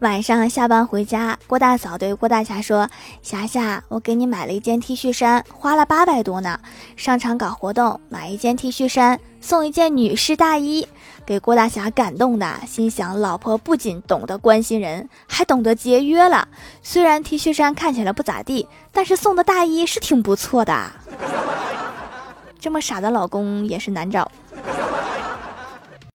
晚上下班回家郭大嫂对郭大侠说霞霞我给你买了一件 t 恤衫花了八百多呢商场搞活动买一件 t 恤衫送一件女士大衣。给郭大侠感动的心想老婆不仅懂得关心人还懂得节约了。虽然 t 恤衫看起来不咋地但是送的大衣是挺不错的。这么傻的老公也是难找。